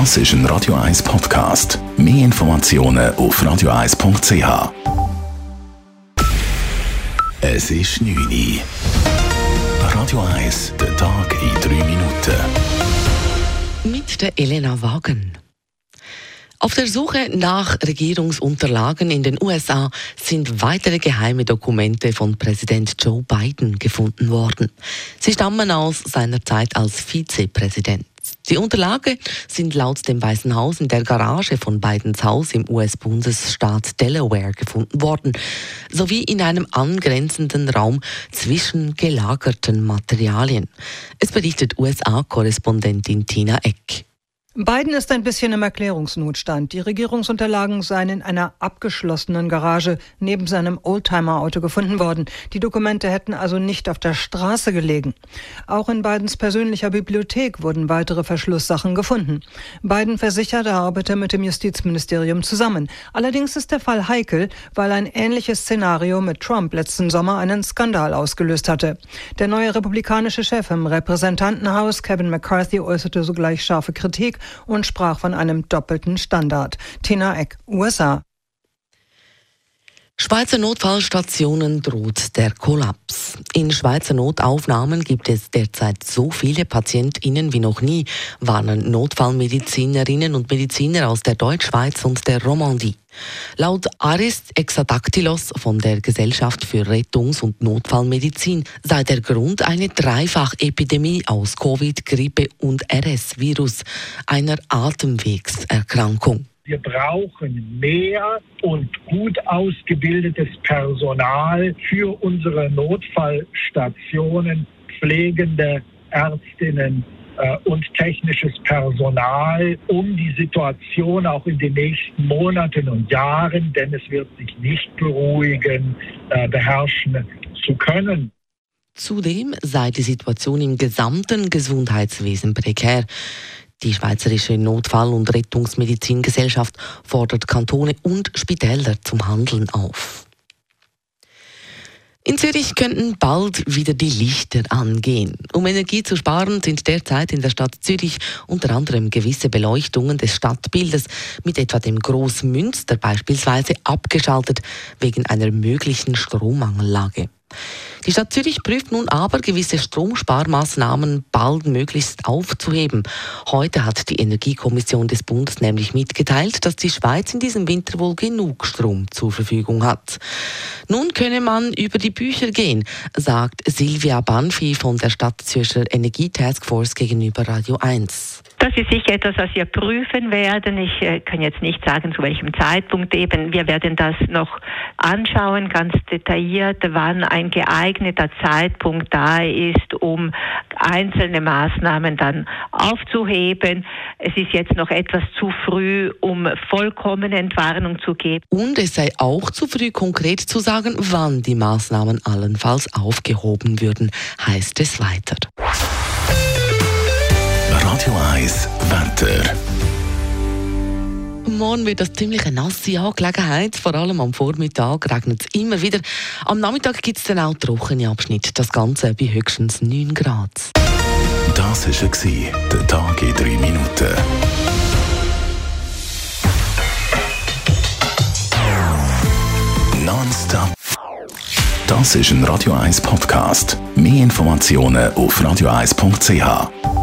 Das ist ein Radio 1 Podcast. Mehr Informationen auf radio1.ch. Es ist 9 Uhr. Radio 1, der Tag in 3 Minuten. Mit der Elena Wagen. Auf der Suche nach Regierungsunterlagen in den USA sind weitere geheime Dokumente von Präsident Joe Biden gefunden worden. Sie stammen aus seiner Zeit als Vizepräsident. Die Unterlagen sind laut dem Weißen Haus in der Garage von Bidens Haus im US-Bundesstaat Delaware gefunden worden, sowie in einem angrenzenden Raum zwischen gelagerten Materialien. Es berichtet USA-Korrespondentin Tina Eck. Biden ist ein bisschen im Erklärungsnotstand. Die Regierungsunterlagen seien in einer abgeschlossenen Garage neben seinem Oldtimer-Auto gefunden worden. Die Dokumente hätten also nicht auf der Straße gelegen. Auch in Bidens persönlicher Bibliothek wurden weitere Verschlusssachen gefunden. Biden versichert, er arbeite mit dem Justizministerium zusammen. Allerdings ist der Fall heikel, weil ein ähnliches Szenario mit Trump letzten Sommer einen Skandal ausgelöst hatte. Der neue republikanische Chef im Repräsentantenhaus, Kevin McCarthy, äußerte sogleich scharfe Kritik und sprach von einem doppelten Standard. Tina Eck, USA. Schweizer Notfallstationen droht der Kollaps. In Schweizer Notaufnahmen gibt es derzeit so viele PatientInnen wie noch nie, warnen Notfallmedizinerinnen und Mediziner aus der Deutschschweiz und der Romandie. Laut Aris Exadactylos von der Gesellschaft für Rettungs- und Notfallmedizin sei der Grund eine Dreifachepidemie aus Covid, Grippe und RS-Virus, einer Atemwegserkrankung. Wir brauchen mehr und gut ausgebildetes Personal für unsere Notfallstationen, pflegende Ärztinnen äh, und technisches Personal, um die Situation auch in den nächsten Monaten und Jahren, denn es wird sich nicht beruhigen, äh, beherrschen zu können. Zudem sei die Situation im gesamten Gesundheitswesen prekär. Die Schweizerische Notfall- und Rettungsmedizingesellschaft fordert Kantone und Spitäler zum Handeln auf. In Zürich könnten bald wieder die Lichter angehen. Um Energie zu sparen, sind derzeit in der Stadt Zürich unter anderem gewisse Beleuchtungen des Stadtbildes mit etwa dem Großmünster beispielsweise abgeschaltet wegen einer möglichen Strommangellage. Die Stadt Zürich prüft nun aber, gewisse Stromsparmaßnahmen bald möglichst aufzuheben. Heute hat die Energiekommission des Bundes nämlich mitgeteilt, dass die Schweiz in diesem Winter wohl genug Strom zur Verfügung hat. Nun könne man über die Bücher gehen, sagt Silvia Banfi von der Stadt Zürcher Energietaskforce gegenüber Radio 1. Das ist sicher etwas, was wir prüfen werden. Ich äh, kann jetzt nicht sagen, zu welchem Zeitpunkt eben. Wir werden das noch anschauen, ganz detailliert, wann ein geeigneter Zeitpunkt da ist, um einzelne Maßnahmen dann aufzuheben. Es ist jetzt noch etwas zu früh, um vollkommene Entwarnung zu geben. Und es sei auch zu früh, konkret zu sagen, wann die Maßnahmen allenfalls aufgehoben würden, heißt es weiter. Radio 1 Wetter. Morgen wird das ziemlich eine nasse Angelegenheit. Vor allem am Vormittag regnet es immer wieder. Am Nachmittag gibt es dann auch trockene Abschnitte. Das Ganze bei höchstens 9 Grad. Das war der Tag in 3 Minuten. Nonstop. Das ist ein Radio 1 Podcast. Mehr Informationen auf radio1.ch.